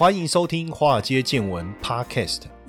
欢迎收听《华尔街见闻》Podcast。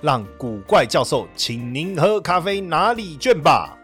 让古怪教授请您喝咖啡拿礼券吧。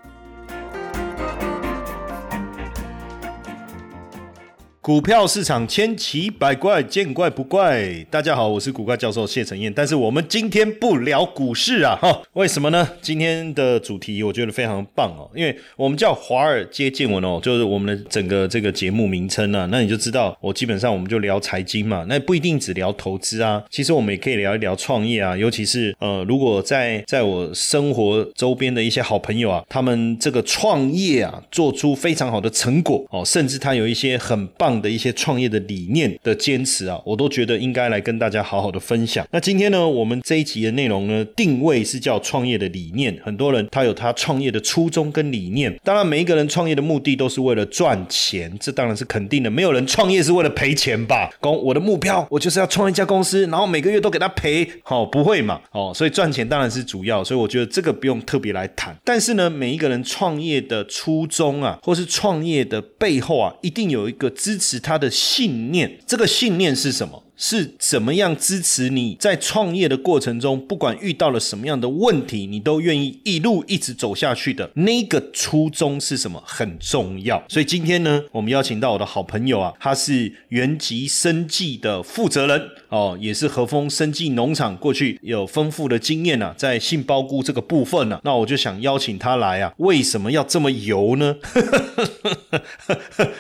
股票市场千奇百怪，见怪不怪。大家好，我是古怪教授谢承彦。但是我们今天不聊股市啊，哈，为什么呢？今天的主题我觉得非常棒哦，因为我们叫华尔街见闻哦，就是我们的整个这个节目名称啊。那你就知道，我基本上我们就聊财经嘛，那不一定只聊投资啊。其实我们也可以聊一聊创业啊，尤其是呃，如果在在我生活周边的一些好朋友啊，他们这个创业啊，做出非常好的成果哦，甚至他有一些很棒。的一些创业的理念的坚持啊，我都觉得应该来跟大家好好的分享。那今天呢，我们这一集的内容呢，定位是叫创业的理念。很多人他有他创业的初衷跟理念，当然每一个人创业的目的都是为了赚钱，这当然是肯定的。没有人创业是为了赔钱吧？公，我的目标我就是要创一家公司，然后每个月都给他赔，好不会嘛？哦，所以赚钱当然是主要，所以我觉得这个不用特别来谈。但是呢，每一个人创业的初衷啊，或是创业的背后啊，一定有一个支。是他的信念，这个信念是什么？是怎么样支持你在创业的过程中，不管遇到了什么样的问题，你都愿意一路一直走下去的那个初衷是什么？很重要。所以今天呢，我们邀请到我的好朋友啊，他是原吉生计的负责人哦，也是和风生计农场过去有丰富的经验啊，在杏鲍菇这个部分呢，那我就想邀请他来啊。为什么要这么油呢？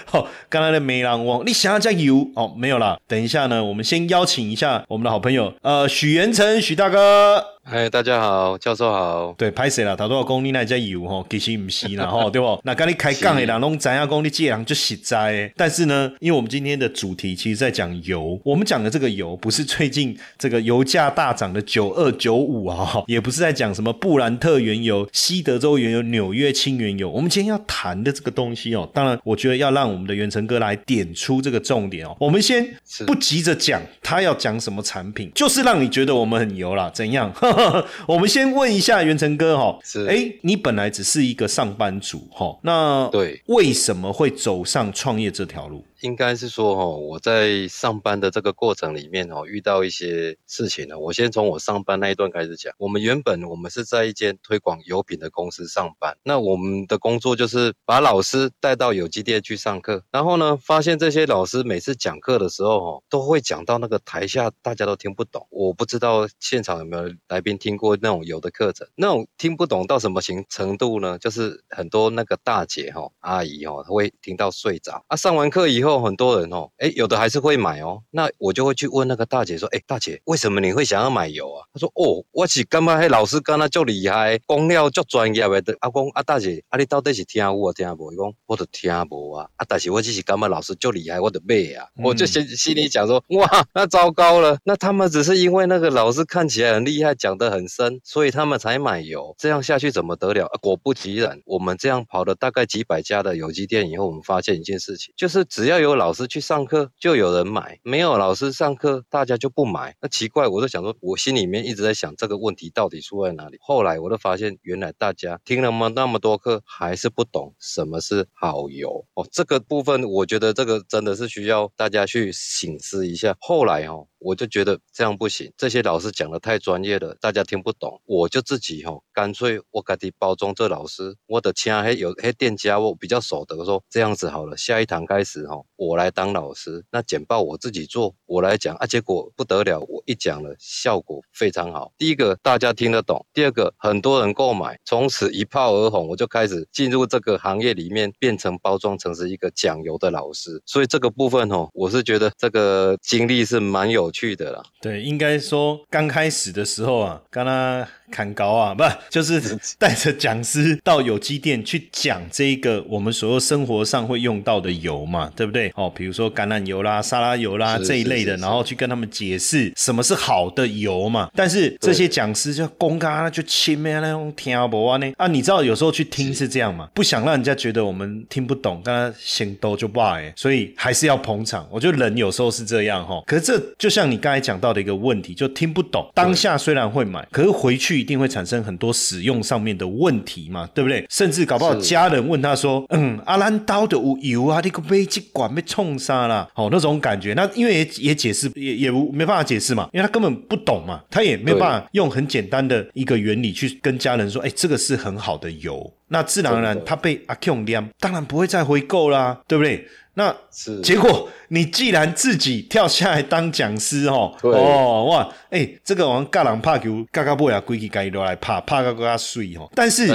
好，刚才的梅兰王，你想要加油哦？没有啦，等一下呢，我们。先邀请一下我们的好朋友，呃，许元成，许大哥。嗨，大家好，教授好。对，拍谁了？他都要讲你那家油吼，其实唔是啦吼，对不？那跟你开杠的人拢知影讲你这样就实在。但是呢，因为我们今天的主题其实在讲油，我们讲的这个油不是最近这个油价大涨的九二九五啊，也不是在讲什么布兰特原油、西德州原油、纽约轻原油。我们今天要谈的这个东西哦，当然我觉得要让我们的元成哥来点出这个重点哦。我们先不急着讲他要讲什么产品，就是让你觉得我们很油啦，怎样？我们先问一下元成哥哈，是哎，你本来只是一个上班族哈，那对，为什么会走上创业这条路？应该是说，哦，我在上班的这个过程里面，哦，遇到一些事情呢。我先从我上班那一段开始讲。我们原本我们是在一间推广油品的公司上班，那我们的工作就是把老师带到有机店去上课。然后呢，发现这些老师每次讲课的时候，哦，都会讲到那个台下大家都听不懂。我不知道现场有没有来宾听过那种油的课程，那种听不懂到什么情程度呢？就是很多那个大姐哈、阿姨哈，会听到睡着。啊，上完课以后。很多人哦，哎，有的还是会买哦。那我就会去问那个大姐说：“哎，大姐，为什么你会想要买油啊？”她说：“哦，我是感觉迄老师刚刚就厉害，讲了足专业的。”阿公，啊大姐，啊你到底是听我听无？伊讲我都听无啊。啊，但是我只是感觉老师就厉害，我的买啊。我就心心里想说：“哇，那糟糕了。那他们只是因为那个老师看起来很厉害，讲得很深，所以他们才买油。这样下去怎么得了？果不其然，我们这样跑了大概几百家的有机店以后，我们发现一件事情，就是只要。要有老师去上课，就有人买；没有老师上课，大家就不买。那奇怪，我就想说，我心里面一直在想这个问题到底出在哪里。后来我就发现，原来大家听了么那么多课，还是不懂什么是好油哦。这个部分，我觉得这个真的是需要大家去醒思一下。后来哦。我就觉得这样不行，这些老师讲的太专业了，大家听不懂。我就自己吼，干脆我自己包装这老师，我的请黑有黑店家，我比较熟的，说这样子好了，下一堂开始吼，我来当老师，那简报我自己做，我来讲啊，结果不得了，我一讲了，效果非常好。第一个大家听得懂，第二个很多人购买，从此一炮而红，我就开始进入这个行业里面，变成包装成是一个讲油的老师。所以这个部分吼，我是觉得这个经历是蛮有。趣的啦，对，应该说刚开始的时候啊，刚刚砍高啊，不就是 带着讲师到有机店去讲这个我们所有生活上会用到的油嘛，对不对？哦，比如说橄榄油啦、沙拉油啦这一类的，然后去跟他们解释什么是好的油嘛。但是这些讲师就公开就亲咩那种听不完呢啊？你知道有时候去听是这样嘛，不想让人家觉得我们听不懂，跟他先都就罢哎，所以还是要捧场。我觉得人有时候是这样哈，可是这就像你刚才讲到的一个问题，就听不懂。当下虽然会买，可是回去一定会产生很多使用上面的问题嘛，对不对？甚至搞不好家人问他说：“嗯，阿兰刀的有油啊，你个飞机管被冲杀了。”哦，那种感觉，那因为也也解释也也没办法解释嘛，因为他根本不懂嘛，他也没有办法用很简单的一个原理去跟家人说：“哎，这个是很好的油。”那自然而然他被阿 Q 亮，当然不会再回购啦，对不对？那是结果，你既然自己跳下来当讲师哦，哦哇，哎，这个我们尬人怕球，嘎嘎不呀，规矩该都来怕，怕个个他睡哦。但是，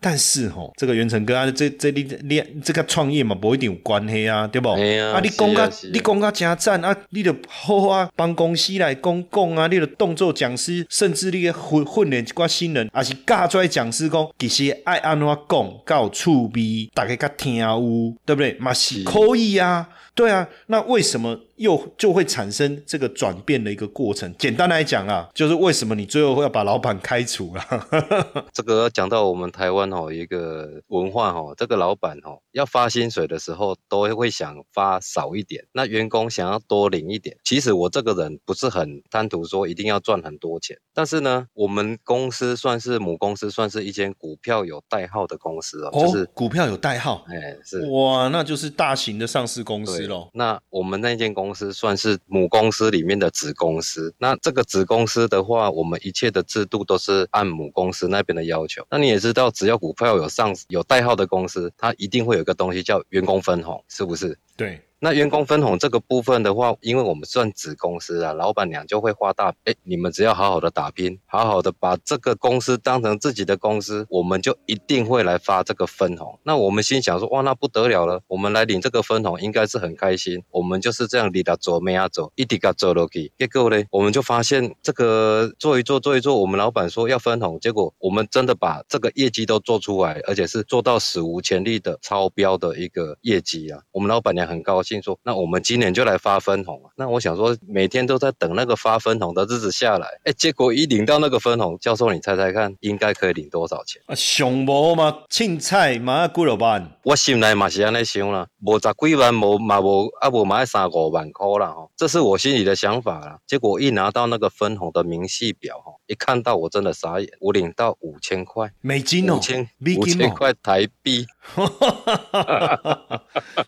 但是哦，这个袁成哥啊，这这你练这个创业嘛，不一定有关系啊，对不？啊，你讲个你讲个加赞啊，你就好啊，帮公司来讲讲啊，你的动作讲师，甚至你训训练一寡新人，也是教出来讲师讲，其实爱安怎讲，够趣味，大家较听有，对不对？嘛是。可以呀，对啊，那为什么？又就会产生这个转变的一个过程。简单来讲啊，就是为什么你最后要把老板开除了？这个讲到我们台湾哦，一个文化哦，这个老板哦要发薪水的时候，都会想发少一点。那员工想要多领一点。其实我这个人不是很贪图说一定要赚很多钱，但是呢，我们公司算是母公司，算是一间股票有代号的公司哦，就是股票有代号，哎，是哇，那就是大型的上市公司喽。那我们那间公公司算是母公司里面的子公司，那这个子公司的话，我们一切的制度都是按母公司那边的要求。那你也知道，只要股票有上有代号的公司，它一定会有一个东西叫员工分红，是不是？对。那员工分红这个部分的话，因为我们算子公司啊，老板娘就会花大，哎，你们只要好好的打拼，好好的把这个公司当成自己的公司，我们就一定会来发这个分红。那我们心想说，哇，那不得了了，我们来领这个分红应该是很开心。我们就是这样领他走，没他走，一直给他走落去。结果呢，我们就发现这个做一做做一做，我们老板说要分红，结果我们真的把这个业绩都做出来，而且是做到史无前例的超标的一个业绩啊。我们老板娘很高兴。说，那我们今年就来发分红那我想说，每天都在等那个发分红的日子下来。哎，结果一领到那个分红，教授，你猜猜看，应该可以领多少钱？啊，上无嘛，凊彩嘛几落万。我心内嘛是安尼想啦，无十几万，无嘛无啊，无买三五万块啦吼。这是我心里的想法啦。结果一拿到那个分红的明细表哈，一看到我真的傻眼，我领到五千块美金哦，五千五千块台币。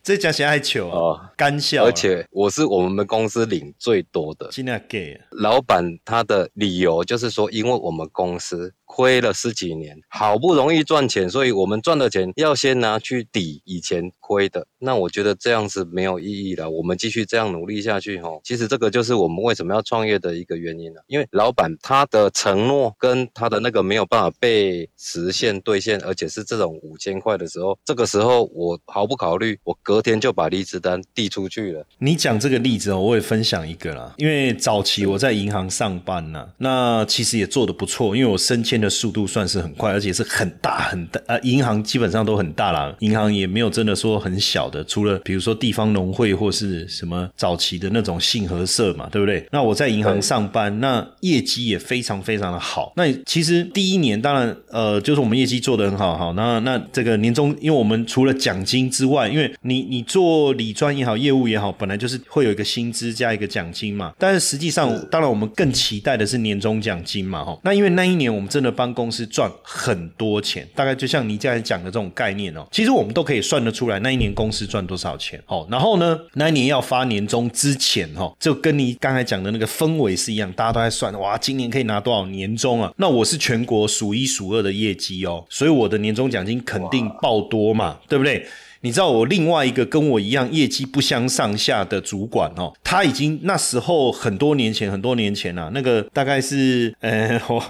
这讲起来还糗哦，干笑。而且我是我们公司领最多的，尽量给老板他的理由就是说，因为我们公司。亏了十几年，好不容易赚钱，所以我们赚的钱要先拿去抵以前亏的。那我觉得这样子没有意义了。我们继续这样努力下去，吼，其实这个就是我们为什么要创业的一个原因了。因为老板他的承诺跟他的那个没有办法被实现兑现，而且是这种五千块的时候，这个时候我毫不考虑，我隔天就把离职单递出去了。你讲这个例子，我也分享一个啦。因为早期我在银行上班呢，那其实也做的不错，因为我升迁。的速度算是很快，而且是很大很大。啊，银行基本上都很大啦，银行也没有真的说很小的，除了比如说地方农会或是什么早期的那种信合社嘛，对不对？那我在银行上班，那业绩也非常非常的好。那其实第一年当然呃，就是我们业绩做得很好哈。那那这个年终，因为我们除了奖金之外，因为你你做理专也好，业务也好，本来就是会有一个薪资加一个奖金嘛。但是实际上，当然我们更期待的是年终奖金嘛哈。那因为那一年我们真的。帮公司赚很多钱，大概就像你刚才讲的这种概念哦。其实我们都可以算得出来，那一年公司赚多少钱。哦，然后呢，那一年要发年终之前，哦，就跟你刚才讲的那个氛围是一样，大家都在算，哇，今年可以拿多少年终啊？那我是全国数一数二的业绩哦，所以我的年终奖金肯定爆多嘛，对不对？你知道我另外一个跟我一样业绩不相上下的主管哦，他已经那时候很多年前，很多年前了，那个大概是呃，我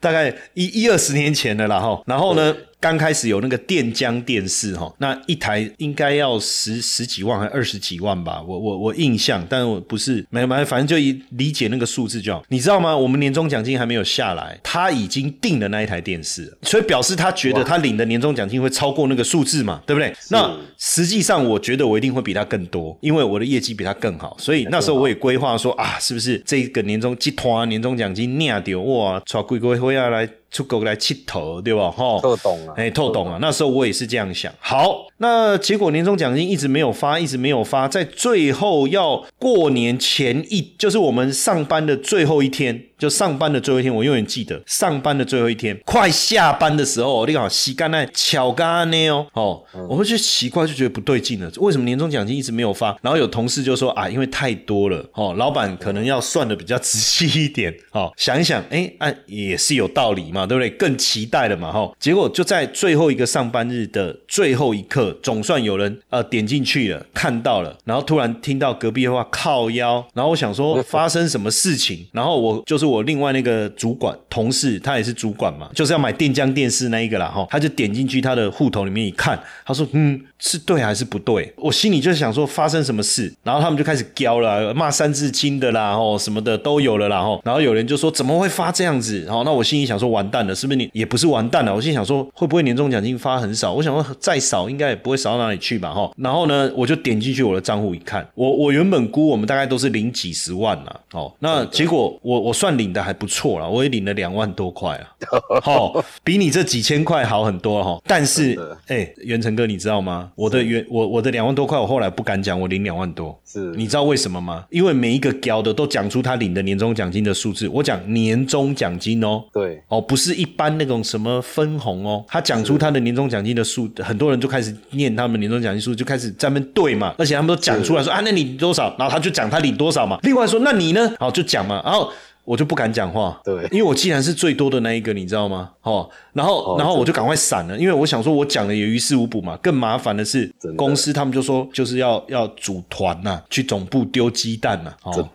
大概一一二十年前的啦哈。然后呢，刚开始有那个电浆电视哈，那一台应该要十十几万还二十几万吧，我我我印象，但我不是没没，反正就理解那个数字就好。你知道吗？我们年终奖金还没有下来，他已经订了那一台电视，所以表示他觉得他领的年终奖金会超过那个数字嘛，对不对？那实际上我觉得我一定会比他更多，因为我的业绩比他更好，所以那时候我也规划说啊，是不是这个年终集团年终奖金念掉哇，抓贵贵会要来。出国来乞头，对吧？哈，透懂了，哎，透懂了。那时候我也是这样想。好，那结果年终奖金一直没有发，一直没有发，在最后要过年前一，就是我们上班的最后一天。就上班的最后一天，我永远记得上班的最后一天，快下班的时候，你好洗干那巧干呢哦哦，我会去奇怪，就觉得不对劲了，为什么年终奖金一直没有发？然后有同事就说啊，因为太多了哦，老板可能要算的比较仔细一点哦，想一想，哎，啊也是有道理嘛，对不对？更期待了嘛，哈，结果就在最后一个上班日的最后一刻，总算有人呃点进去了，看到了，然后突然听到隔壁的话靠腰，然后我想说 发生什么事情，然后我就是。我另外那个主管同事，他也是主管嘛，就是要买电浆电视那一个啦哈，他就点进去他的户头里面一看，他说嗯是对还是不对？我心里就是想说发生什么事，然后他们就开始飙了，骂三字经的啦哦什么的都有了啦吼，然后有人就说怎么会发这样子？然后那我心里想说完蛋了，是不是你也不是完蛋了？我心想说会不会年终奖金发很少？我想说再少应该也不会少到哪里去吧哈。然后呢，我就点进去我的账户一看，我我原本估我们大概都是领几十万啦，哦，那结果我我算。领的还不错了，我也领了两万多块啊，好，比你这几千块好很多哈。但是，哎，元成哥，你知道吗？我的原我我的两万多块，我后来不敢讲，我领两万多。是，你知道为什么吗？因为每一个交的都讲出他领的年终奖金的数字。我讲年终奖金哦，对，哦，不是一般那种什么分红哦，他讲出他的年终奖金的数，很多人就开始念他们年终奖金数，就开始在那对嘛。而且他们都讲出来说啊，那你多少？然后他就讲他领多少嘛。另外说，那你呢？好，就讲嘛，然后。我就不敢讲话，对，因为我既然是最多的那一个，你知道吗？哦，然后，然后我就赶快闪了，因为我想说，我讲了也于事无补嘛。更麻烦的是，公司他们就说，就是要要组团呐，去总部丢鸡蛋呐。哦，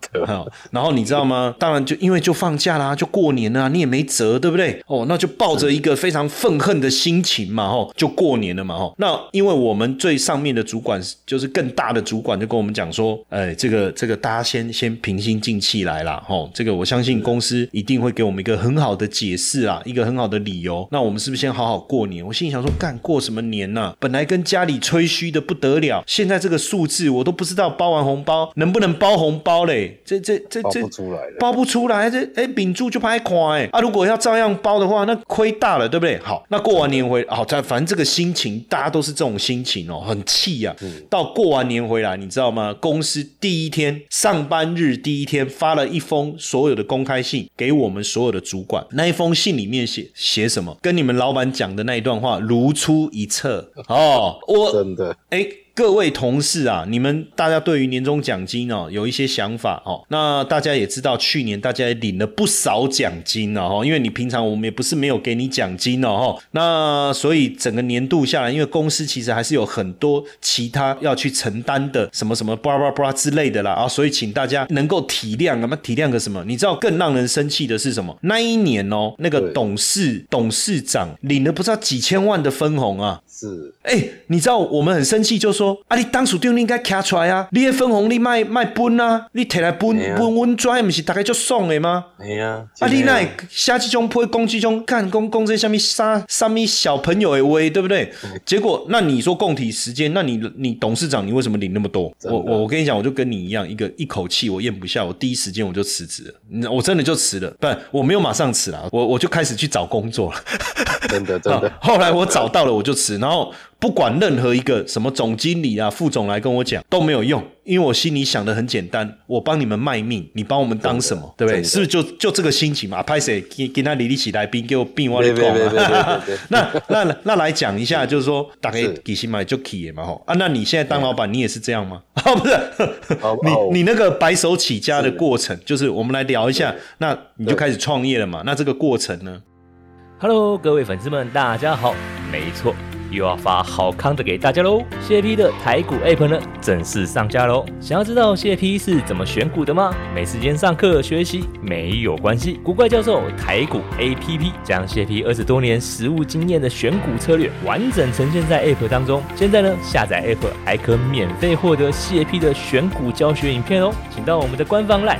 然后你知道吗？当然就因为就放假啦，就过年了，你也没辙，对不对？哦，那就抱着一个非常愤恨的心情嘛，哦，就过年了嘛，哦。那因为我们最上面的主管就是更大的主管，就跟我们讲说，哎，这个这个大家先先平心静气来啦，哦，这个我相信。信公司一定会给我们一个很好的解释啊，一个很好的理由。那我们是不是先好好过年？我心里想说，干过什么年呢？本来跟家里吹嘘的不得了，现在这个数字我都不知道包完红包能不能包红包嘞？这这这这包不出来，包不出来。这哎，秉住就拍垮哎啊！如果要照样包的话，那亏大了，对不对？好，那过完年回好，在反正这个心情，大家都是这种心情哦，很气呀。到过完年回来，你知道吗？公司第一天上班日第一天发了一封所有的。公开信给我们所有的主管，那一封信里面写写什么？跟你们老板讲的那一段话如出一辙哦。我真的哎。各位同事啊，你们大家对于年终奖金哦有一些想法哦。那大家也知道，去年大家也领了不少奖金哦，因为你平常我们也不是没有给你奖金哦。那所以整个年度下来，因为公司其实还是有很多其他要去承担的什么什么巴拉巴拉之类的啦啊，所以请大家能够体谅，那么体谅个什么？你知道更让人生气的是什么？那一年哦，那个董事董事长领了不知道几千万的分红啊。是，哎，你知道我们很生气，就说啊，你当属长你应该卡出来啊，你的分红你卖卖分啊，你摕来分分温拽，不是大概就爽的吗？哎呀，啊，你那下这种会攻击种干公公这下面杀杀咪小朋友的威，对不对？结果那你说供体时间，那你你董事长你为什么领那么多？我我我跟你讲，我就跟你一样，一个一口气我咽不下，我第一时间我就辞职了，我真的就辞了，不，我没有马上辞了，我我就开始去找工作了，真的真的。后来我找到了，我就辞，然后。后不管任何一个什么总经理啊、副总来跟我讲都没有用，因为我心里想的很简单，我帮你们卖命，你帮我们当什么，对不对？是不是就就这个心情嘛？拍谁给给他理理起来宾给我并我的讲 那那那来讲一下，就是说大概给心买就可以嘛吼啊？那你现在当老板，你也是这样吗？啊，不是，你你那个白手起家的过程，就是我们来聊一下，那你就开始创业了嘛？那这个过程呢？Hello，各位粉丝们，大家好，没错。又要发好康的给大家喽！谢 P 的台股 App 呢正式上架喽！想要知道谢 P 是怎么选股的吗？没时间上课学习没有关系，古怪教授台股 APP 将谢 P 二十多年实务经验的选股策略完整呈现在 App 当中。现在呢，下载 App 还可免费获得谢 P 的选股教学影片哦！请到我们的官方 LINE，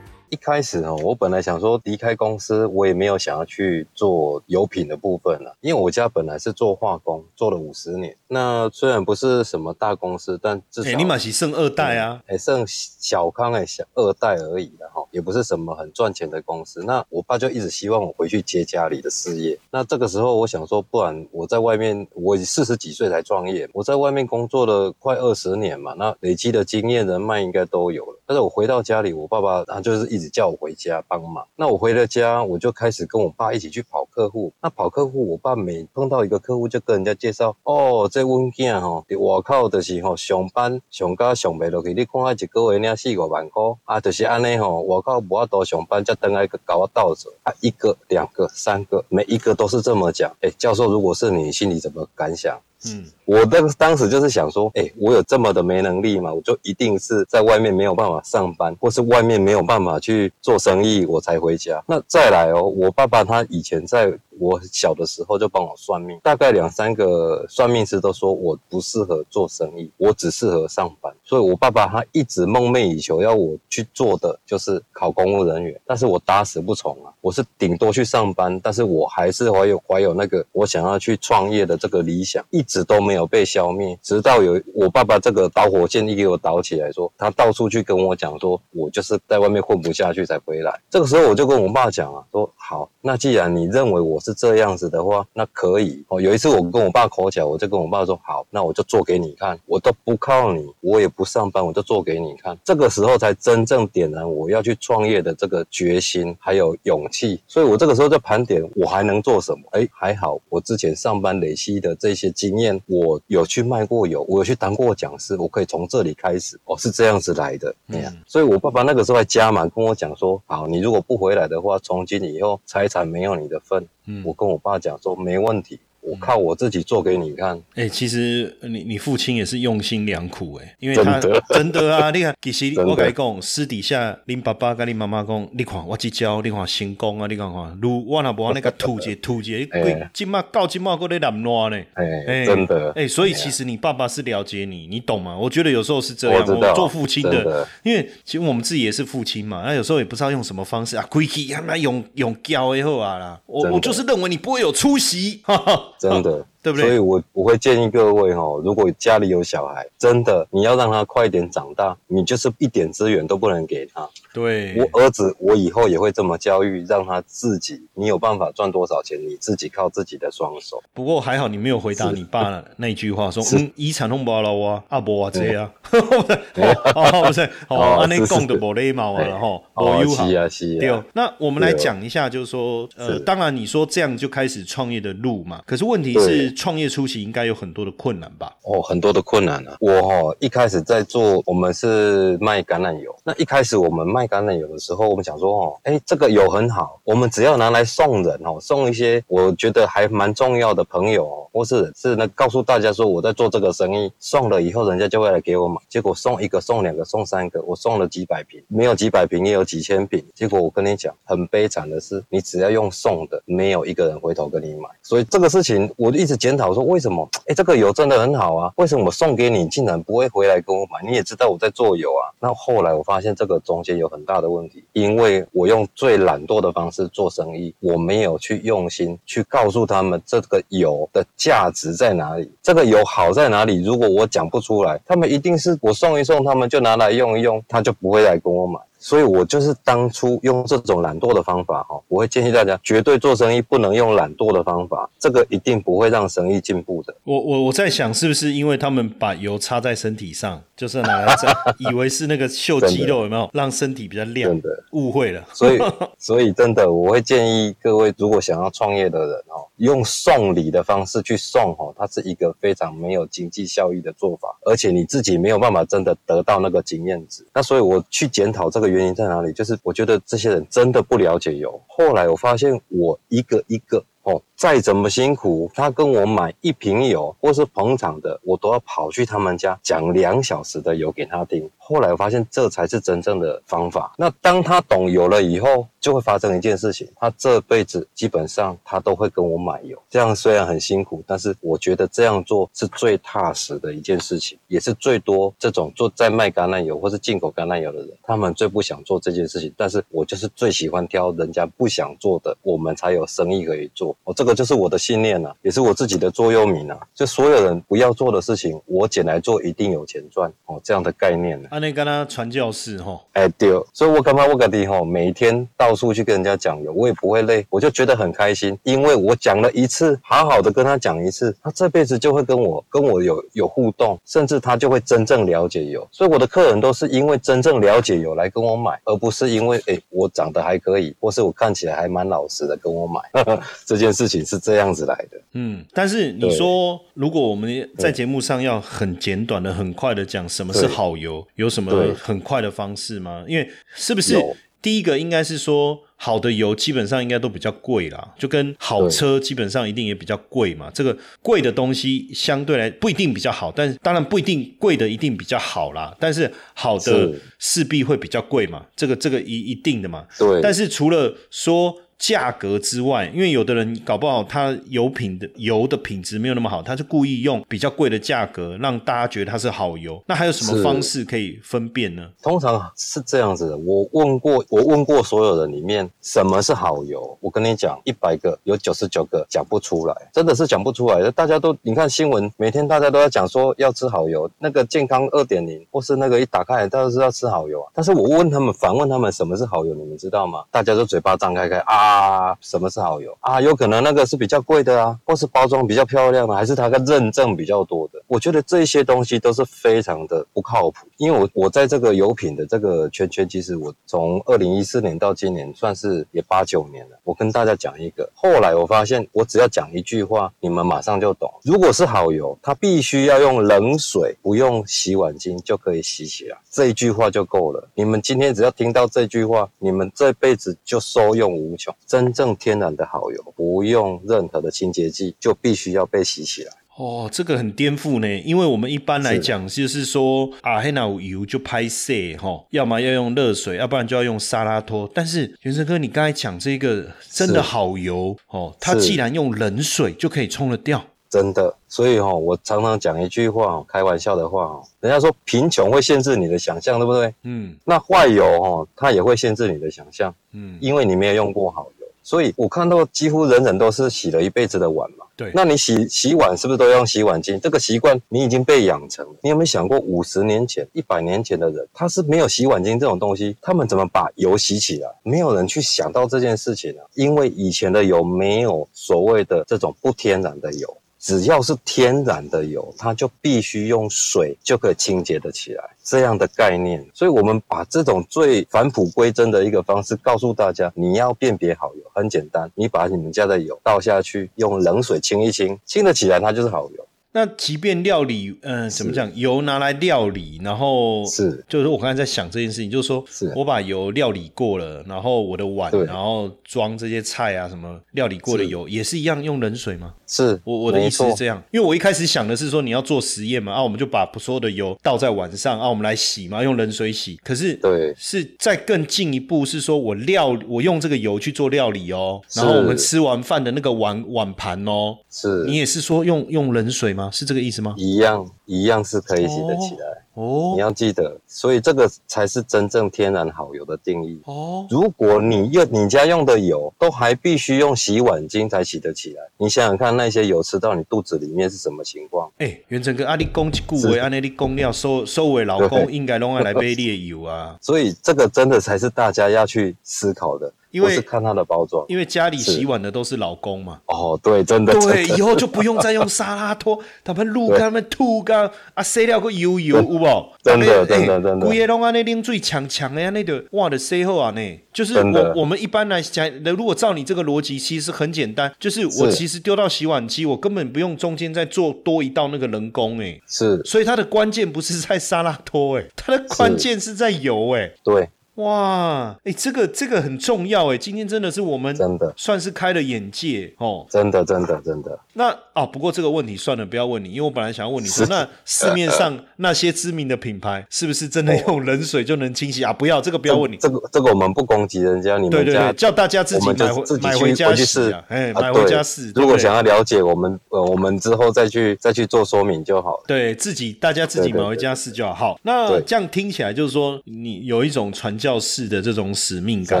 一开始哦，我本来想说离开公司，我也没有想要去做油品的部分了，因为我家本来是做化工，做了五十年。那虽然不是什么大公司，但至少你马是剩二代啊，哎，剩小康哎小二代而已的哈，也不是什么很赚钱的公司。那我爸就一直希望我回去接家里的事业。那这个时候我想说，不然我在外面，我四十几岁才创业，我在外面工作了快二十年嘛，那累积的经验人脉应该都有了。但是我回到家里，我爸爸他就是一直叫我回家帮忙。那我回了家，我就开始跟我爸一起去跑客户。那跑客户，我爸每碰到一个客户，就跟人家介绍哦。这阮囝吼，伫外口就是吼上班上加上袂落去。你看下一个月领四五万块，啊，就是安尼吼。外靠无法多上班，才等来个搞我倒走啊，一个、两个、三个，每一个都是这么讲。哎，教授，如果是你，心里怎么感想？嗯，我当当时就是想说，哎，我有这么的没能力吗？我就一定是在外面没有办法上班，或是外面没有办法去做生意，我才回家。那再来哦，我爸爸他以前在。我小的时候就帮我算命，大概两三个算命师都说我不适合做生意，我只适合上班。所以，我爸爸他一直梦寐以求要我去做的就是考公务人员，但是我打死不从啊！我是顶多去上班，但是我还是怀有怀有那个我想要去创业的这个理想，一直都没有有被消灭。直到有我爸爸这个导火线一给我导起来，说他到处去跟我讲，说我就是在外面混不下去才回来。这个时候我就跟我爸讲啊，说好，那既然你认为我。是这样子的话，那可以哦。有一次我跟我爸口角，我就跟我爸说：“好，那我就做给你看，我都不靠你，我也不上班，我就做给你看。”这个时候才真正点燃我要去创业的这个决心还有勇气。所以我这个时候在盘点，我还能做什么？哎，还好，我之前上班累积的这些经验，我有去卖过油，我有去当过讲师，我可以从这里开始。哦，是这样子来的。嗯，所以我爸爸那个时候还加码跟我讲说：“好，你如果不回来的话，从今以后财产没有你的份。”我跟我爸讲说没问题。我靠我自己做给你看。哎，其实你你父亲也是用心良苦哎，因为他真的啊，你看，其实我跟你讲，私底下恁爸爸跟恁妈妈讲，你看我即教，你看成功啊，你看看，如我 那无那个吐姐吐姐，贵今嘛到今嘛过来难乱呢。哎，真的。哎，所以其实你爸爸是了解你，你懂吗？我觉得有时候是这样，我做父亲的，因为其实我们自己也是父亲嘛，那有时候也不知道用什么方式啊，规矩他妈用用教以后啊啦，我我就是认为你不会有出息，哈哈。真的。对不对？所以我我会建议各位哦，如果家里有小孩，真的你要让他快点长大，你就是一点资源都不能给他。对，我儿子我以后也会这么教育，让他自己，你有办法赚多少钱，你自己靠自己的双手。不过还好你没有回答你爸那句话，说嗯，遗产弄不了啊，阿伯啊这样。哦，不是，哦，安尼讲的无礼貌啊，然后哦，是啊是啊。对，那我们来讲一下，就是说，呃，当然你说这样就开始创业的路嘛，可是问题是。创业初期应该有很多的困难吧？哦，很多的困难啊！我哈一开始在做，我们是卖橄榄油。那一开始我们卖橄榄油的时候，我们想说哦，哎，这个油很好，我们只要拿来送人哦，送一些我觉得还蛮重要的朋友哦，或是是那告诉大家说我在做这个生意，送了以后人家就会来给我买。结果送一个，送两个，送三个，我送了几百瓶，没有几百瓶也有几千瓶。结果我跟你讲，很悲惨的是，你只要用送的，没有一个人回头跟你买。所以这个事情我一直。检讨说为什么？哎，这个油真的很好啊，为什么我送给你竟然不会回来跟我买？你也知道我在做油啊。那后来我发现这个中间有很大的问题，因为我用最懒惰的方式做生意，我没有去用心去告诉他们这个油的价值在哪里，这个有好在哪里。如果我讲不出来，他们一定是我送一送，他们就拿来用一用，他就不会来跟我买。所以我就是当初用这种懒惰的方法哈，我会建议大家绝对做生意不能用懒惰的方法，这个一定不会让生意进步的。我我我在想，是不是因为他们把油擦在身体上，就是拿来在以为是那个秀肌肉，有没有让身体比较亮？真的误会了。所以所以真的，我会建议各位，如果想要创业的人哦，用送礼的方式去送哦，它是一个非常没有经济效益的做法，而且你自己没有办法真的得到那个经验值。那所以我去检讨这个原因在哪里，就是我觉得这些人真的不了解油。后来我发现，我一个一个哦，再怎么辛苦，他跟我买一瓶油或是捧场的，我都要跑去他们家讲两小时的油给他听。后来我发现这才是真正的方法。那当他懂油了以后，就会发生一件事情，他这辈子基本上他都会跟我买油。这样虽然很辛苦，但是我觉得这样做是最踏实的一件事情，也是最多这种做在卖橄榄油或是进口橄榄油的人，他们最不想做这件事情。但是我就是最喜欢挑人家不想做的，我们才有生意可以做。哦，这个就是我的信念呐、也是我自己的座右铭啊。就所有人不要做的事情，我捡来做一定有钱赚哦，这样的概念呢、啊，那跟他传教士哈，哎，对，所以我干嘛我感觉吼，每天到处去跟人家讲油，我也不会累，我就觉得很开心，因为我讲了一次，好好的跟他讲一次，他这辈子就会跟我跟我有有互动，甚至他就会真正了解油。所以我的客人都是因为真正了解油来跟我买，而不是因为哎我长得还可以，或是我看起来还蛮老实的跟我买。这件事情是这样子来的。嗯，但是你说，如果我们在节目上要很简短的、很快的讲什么是好油，有什么很快的方式吗？因为是不是第一个应该是说，好的油基本上应该都比较贵啦，就跟好车基本上一定也比较贵嘛。这个贵的东西相对来不一定比较好，但是当然不一定贵的一定比较好啦。但是好的势必会比较贵嘛，这个这个一一定的嘛。对，但是除了说价格之外，因为有的人搞不好他油品的油的品质没有那么好，他就故意用比较贵的价格让大家觉得它是好油。那还有什么方式可以分辨呢？通常是这样子的，我问过，我问过所有人里面什么是好油，我跟你讲，一百个有九十九个讲不出来，真的是讲不出来的。大家都你看新闻，每天大家都在讲说要吃好油，那个健康二点零，或是那个一打开来大家都知道吃好油啊。但是我问他们，反问他们什么是好油，你们知道吗？大家都嘴巴张开开啊，啊什么是好油啊？有可能那个是比较贵的啊，或是包装比较漂亮的，还是它个认证比较多的。我觉得这些东西都是非常的不靠谱，因为我我在这个油品的这个圈圈，其实我从二零一四年到今年算是也八九年了。我跟大家讲一个，后来我发现我只要讲一句话，你们马上就懂。如果是好油，它必须要用冷水，不用洗碗巾就可以洗起来，这一句话就够了。你们今天只要听到这句话，你们这辈子就受用无穷。真正天然的好油，不用任何的清洁剂，就必须要被洗起来。哦，这个很颠覆呢，因为我们一般来讲就是说啊，黑那油就拍色哈，要么要用热水，要不然就要用沙拉托。但是元生哥，你刚才讲这个真的好油哦，它既然用冷水就可以冲得掉，真的，所以哈、我常常讲一句话哦，开玩笑的话哦，人家说贫穷会限制你的想象，对不对？嗯那坏油哦，它也会限制你的想象，嗯，因为你没有用过好油。所以我看到几乎人人都是洗了一辈子的碗嘛。对，那你洗洗碗是不是都要用洗碗巾？这个习惯你已经被养成了。你有没有想过，五十年前、一百年前的人，他是没有洗碗巾这种东西，他们怎么把油洗起来？没有人去想到这件事情啊，因为以前的油没有所谓的这种不天然的油。只要是天然的油，它就必须用水就可以清洁的起来，这样的概念。所以，我们把这种最返璞归真的一个方式告诉大家：你要辨别好油，很简单，你把你们家的油倒下去，用冷水清一清，清得起来，它就是好油。那即便料理，嗯、怎么讲，油拿来料理，然后是。就是我刚才在想这件事情，就是说是。我把油料理过了，然后我的碗，然后装这些菜啊什么料理过的是。油，也是一样用冷水吗？是，我我的意思是这样，因为我一开始想的是说你要做实验嘛，啊，我们就把所有的油倒在碗上，啊，我们来洗嘛，用冷水洗。可是对。是再更进一步，是说我料我用这个油去做料理哦，然后我们吃完饭的那个碗碗盘哦，是。你也是说用用冷水是这个意思吗？一样一样是可以洗得起来。哦你要记得，所以这个才是真正天然好油的定义。哦，如果你用你家用的油都还必须用洗碗巾才洗得起来，你想想看，那些油吃到你肚子里面是什么情况？哎，元成哥，啊，你讲一句话，是安尼你讲了，收收尾老公对应该拢爱来买你的油啊，所以这个真的才是大家要去思考的，因为是看它的包装。因为家里洗碗的都是老公嘛。哦，对，真的，对，以后就不用再用沙拉拖，他们撸他们吐干啊，洗了个油油，有无？真的真的真的规个拢安尼啉水强强的安尼的，哇的洗好啊呢。就是我我们一般来讲，如果照你这个逻辑，其实很简单，就是我是其实丢到洗碗机，我根本不用中间再做多一道那个人工哎。是，所以它的关键不是在沙拉托哎，它的关键是在油哎。对，哇，哎，这个这个很重要哎，今天真的是我们真的算是开了眼界哦。真的，真的，真的，那啊，不过这个问题算了，不要问你，因为我本来想要问你说，那市面上那些知名的品牌是不是真的用冷水就能清洗啊？不要这个不要问你，这个这个我们不攻击人家，你们家对对对，叫大家自己买回自己买回家试啊，哎，啊买回家试。如果想要了解我们，呃，我们之后再去再去做说明就好了。对自己，大家自己买回家试就好。好，那这样听起来就是说，你有一种传教士的这种使命感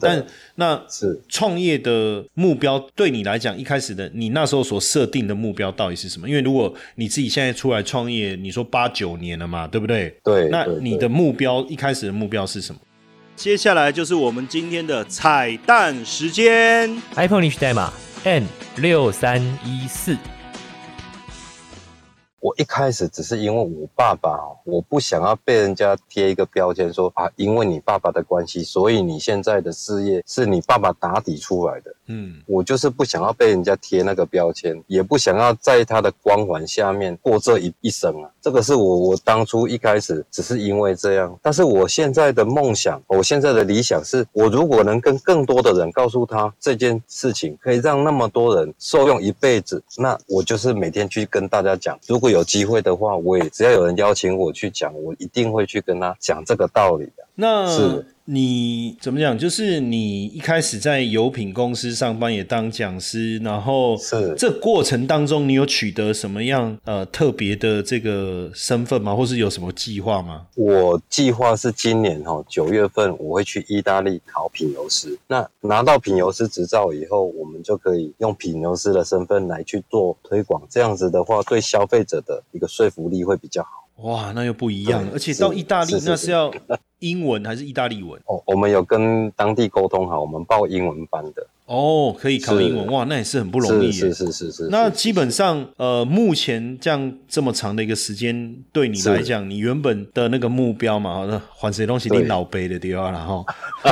但那是创业的目标对你来讲，一开始的你那时候所设定的目标到底是什么？因为如果你自己现在出来创业，你说八九年了嘛，对不对？对，对对那你的目标一开始的目标是什么？接下来就是我们今天的彩蛋时间。iPhone 领取代码 N 六三一四。我一开始只是因为我爸爸哦，我不想要被人家贴一个标签说啊，因为你爸爸的关系，所以你现在的事业是你爸爸打底出来的。嗯，我就是不想要被人家贴那个标签，也不想要在他的光环下面过这一一生啊。这个是我我当初一开始只是因为这样，但是我现在的梦想，我现在的理想是，我如果能跟更多的人告诉他这件事情，可以让那么多人受用一辈子，那我就是每天去跟大家讲。如果有机会的话，我也只要有人邀请我去讲，我一定会去跟他讲这个道理的。那你怎么讲？就是你一开始在油品公司上班，也当讲师，然后是这过程当中，你有取得什么样呃特别的这个身份吗？或是有什么计划吗？我计划是今年哈九月份我会去意大利考品油师。那拿到品油师执照以后，我们就可以用品油师的身份来去做推广。这样子的话，对消费者的一个说服力会比较好。哇，那又不一样，而且到意大利那是。要英文还是意大利文？哦，我们有跟当地沟通好，我们报英文班的，哦，可以考英文，哇，那也是很不容易耶。是是是是是。那基本上，呃，目前这样这么长的一个时间，对你来讲，你原本的那个目标嘛，好那还谁东西你对老背的地方了哈。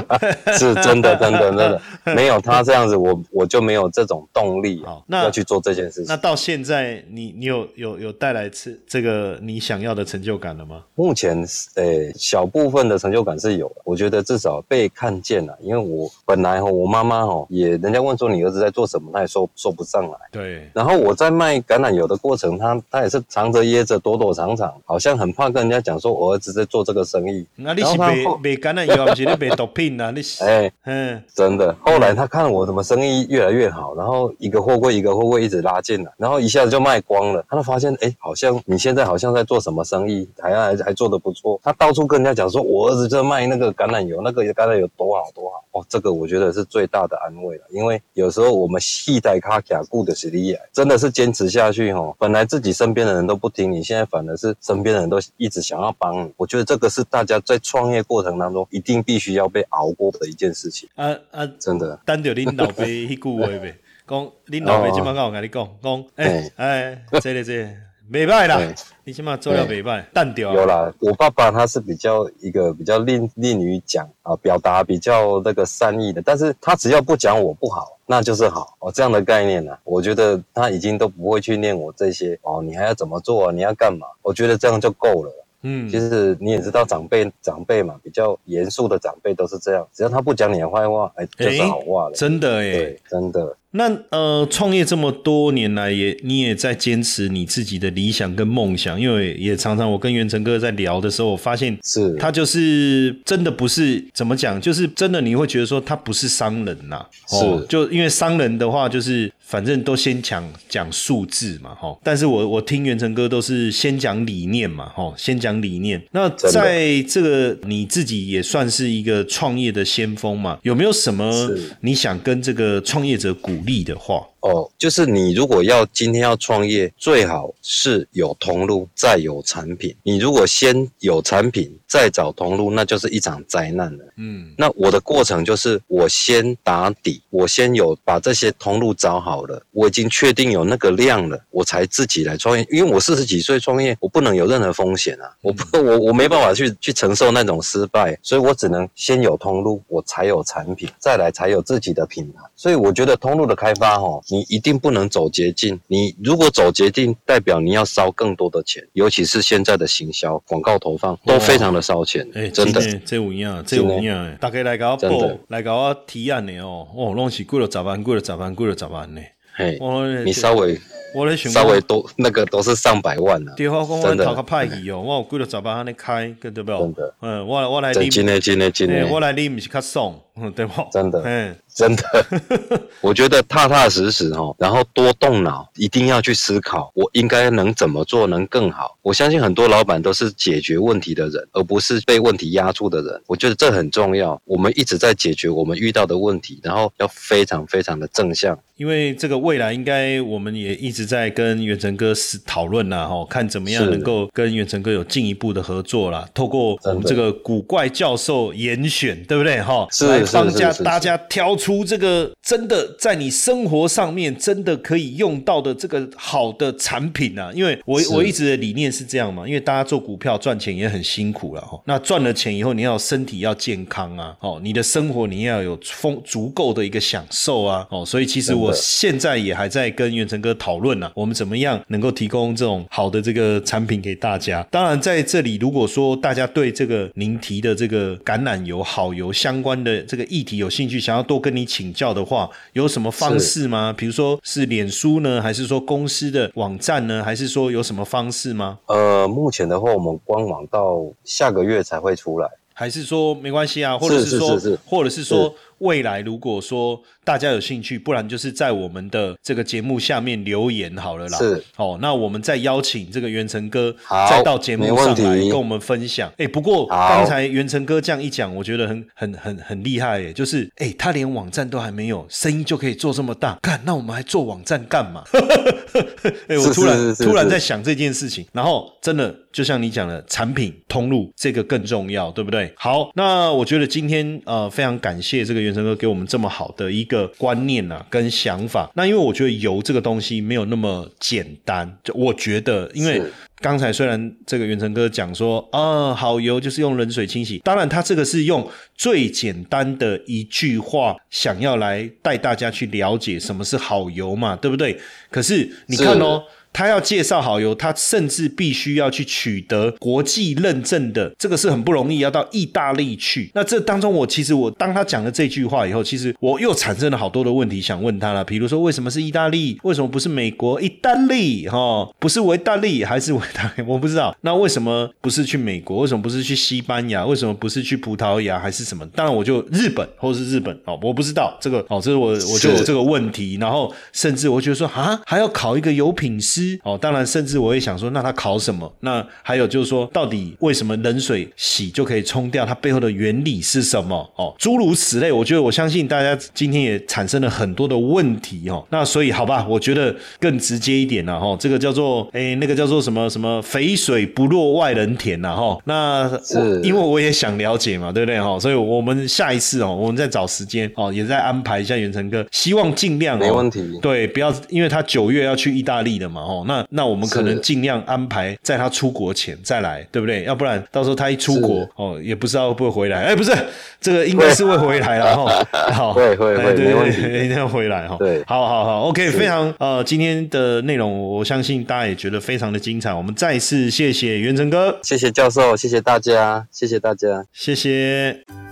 是真的，真的，真的，没有他这样子，我我就没有这种动力好那要去做这件事情。那到现在，你你有有有带来这这个你想要的成就感了吗？目前，呃，小部分的成就感是有的，我觉得至少被看见了。因为我本来哈，我妈妈哈也，人家问说你儿子在做什么，他也说说不上来。对，然后我在卖橄榄油的过程，他他也是藏着掖着，躲躲藏藏，好像很怕跟人家讲说我儿子在做这个生意。那你是卖卖橄榄油，还是你卖毒品啊？你是 哎，嗯，真的。后来他看我怎么生意越来越好，然后一个货柜一个货柜一直拉进来，然后一下子就卖光了。他就发现，哎，好像你现在好像在做什么生意，还还 还做得不错。他到处跟人家讲说，我儿子在卖那个橄榄油，那个橄榄油多好多好。哦，这个我觉得是最大的安慰了，因为有时候我们细带卡卡顾的实力，真的是坚持下去哦。本来自己身边的人都不听你，现在反而是身边的人都一直想要帮你。我觉得这个是大家在创业过程当中一定必须要被熬过的一件事情，啊啊，真的。单着恁老爸迄句话呗，讲 恁老爸即摆敢有甲你讲，讲，哎哎，这个这个袂歹啦，你起码做了袂歹，淡掉有啦，我爸爸他是比较一个比较吝吝于讲啊，表达比较那个善意的，但是他只要不讲我不好，那就是好哦，这样的概念呢、我觉得他已经都不会去念我这些哦，你还要怎么做啊，你要干嘛？我觉得这样就够了。嗯。其实你也知道，长辈长辈嘛，比较严肃的长辈都是这样，只要他不讲你的坏话，哎，就是好话了。真的哎对，，真的。那呃，创业这么多年来也，你也在坚持你自己的理想跟梦想，因为也常常我跟袁成哥在聊的时候，我发现是。他就是真的不是怎么讲，就是真的你会觉得说他不是商人呐、哦，是。就因为商人的话就是反正都先讲讲数字嘛，哈。但是我我听元成哥都是先讲理念嘛，哈，先讲理念。那在这个你自己也算是一个创业的先锋嘛，有没有什么你想跟这个创业者鼓励的话？哦，就是你如果要今天要创业，最好是有通路，再有产品。你如果先有产品，再找通路，那就是一场灾难了。嗯，那我的过程就是，我先打底，我先有把这些通路找好了，我已经确定有那个量了，我才自己来创业。因为我四十几岁创业，我不能有任何风险啊，我不，我我没办法去去承受那种失败，所以我只能先有通路，我才有产品，再来才有自己的品牌。所以我觉得通路的开发哦，你一定不能走捷径。你如果走捷径，代表你要烧更多的钱，尤其是现在的行销、广告投放都非常的烧钱，哎、真的。的，这有影，这有影诶！大家来给我报，来给我提案的哦，哦，拢是过了十万，过了十万，过了十万呢。嘿，你稍微我咧想稍微多那个都是上百万啊，对我讲我真的头壳歹去哦，我有几了十万安尼开，对不？真的嗯，我我来真啉，今天今天今嘿天我来啉，不是较爽，嗯对不？真的嗯，真的，我觉得踏踏实实哦，然后多动脑，一定要去思考，我应该能怎么做能更好。我相信很多老板都是解决问题的人，而不是被问题压住的人。我觉得这很重要。我们一直在解决我们遇到的问题，然后要非常非常的正向。因为这个未来应该我们也一直在跟远程哥是讨论啦，哈，看怎么样能够跟远程哥有进一步的合作啦。透过我们这个古怪教授严选，对不对？哈，是来帮家大家挑出这个真的在你生活上面真的可以用到的这个好的产品啊。因为我我一直的理念是这样嘛，因为大家做股票赚钱也很辛苦了哈。那赚了钱以后，你要身体要健康啊，哦，你的生活你要有丰足够的一个享受啊，哦，所以其实我现在也还在跟元成哥讨论呢，我们怎么样能够提供这种好的这个产品给大家。当然，在这里如果说大家对这个您提的这个橄榄油、好油相关的这个议题有兴趣，想要多跟你请教的话，有什么方式吗？比如说是脸书呢，还是说公司的网站呢，还是说有什么方式吗？呃，目前的话，我们官网到下个月才会出来。还是说没关系啊，或者是说，是是是或者是说，未来如果说大家有兴趣，不然就是在我们的这个节目下面留言好了啦。是，哦，那我们再邀请这个元成哥再到节目上来跟我们分享。哎，不过刚才元成哥这样一讲，我觉得很很很很厉害耶，就是哎，他连网站都还没有，生意就可以做这么大，干，那我们还做网站干嘛？哎，我突然突然在想这件事情，然后真的就像你讲的，产品通路这个更重要，对不对？好，那我觉得今天呃非常感谢这个元成哥给我们这么好的一个观念啊跟想法。那因为我觉得油这个东西没有那么简单，就我觉得因为是。刚才虽然这个元成哥讲说啊，好油就是用冷水清洗，当然他这个是用最简单的一句话，想要来带大家去了解什么是好油嘛，对不对？可是你看哦。他要介绍好友，他甚至必须要去取得国际认证的，这个是很不容易，要到意大利去。那这当中，我其实我当他讲了这句话以后，其实我又产生了好多的问题想问他了，比如说为什么是意大利？为什么不是美国？意大利哈，不是维大利还是维大利？我不知道。那为什么不是去美国？为什么不是去西班牙？为什么不是去葡萄牙还是什么？当然，我就日本或是日本哦，我不知道这个哦，这是我我就有这个问题。然后甚至我觉得说啊，还要考一个油品师。哦，当然，甚至我会想说，那他考什么？那还有就是说，到底为什么冷水洗就可以冲掉？它背后的原理是什么？哦，诸如此类，我觉得我相信大家今天也产生了很多的问题哦。那所以好吧，我觉得更直接一点了哈，这个叫做诶，那个叫做什么什么肥水不落外人田呐哈。那我是因为我也想了解嘛，对不对哈？所以我们下一次哦，我们再找时间哦，也再安排一下元成哥，希望尽量、哦、没问题对，不要因为他九月要去意大利的嘛哦，那那我们可能尽量安排在他出国前再来，对不对？要不然到时候他一出国哦，也不知道会不会回来。哎，不是，这个应该是会回来了哈。好，会会会对对 一定要回来哈。对好好好，OK，非常呃，今天的内容我相信大家也觉得非常的精彩。我们再次谢谢元成哥，谢谢教授，谢谢大家，谢谢大家。谢谢。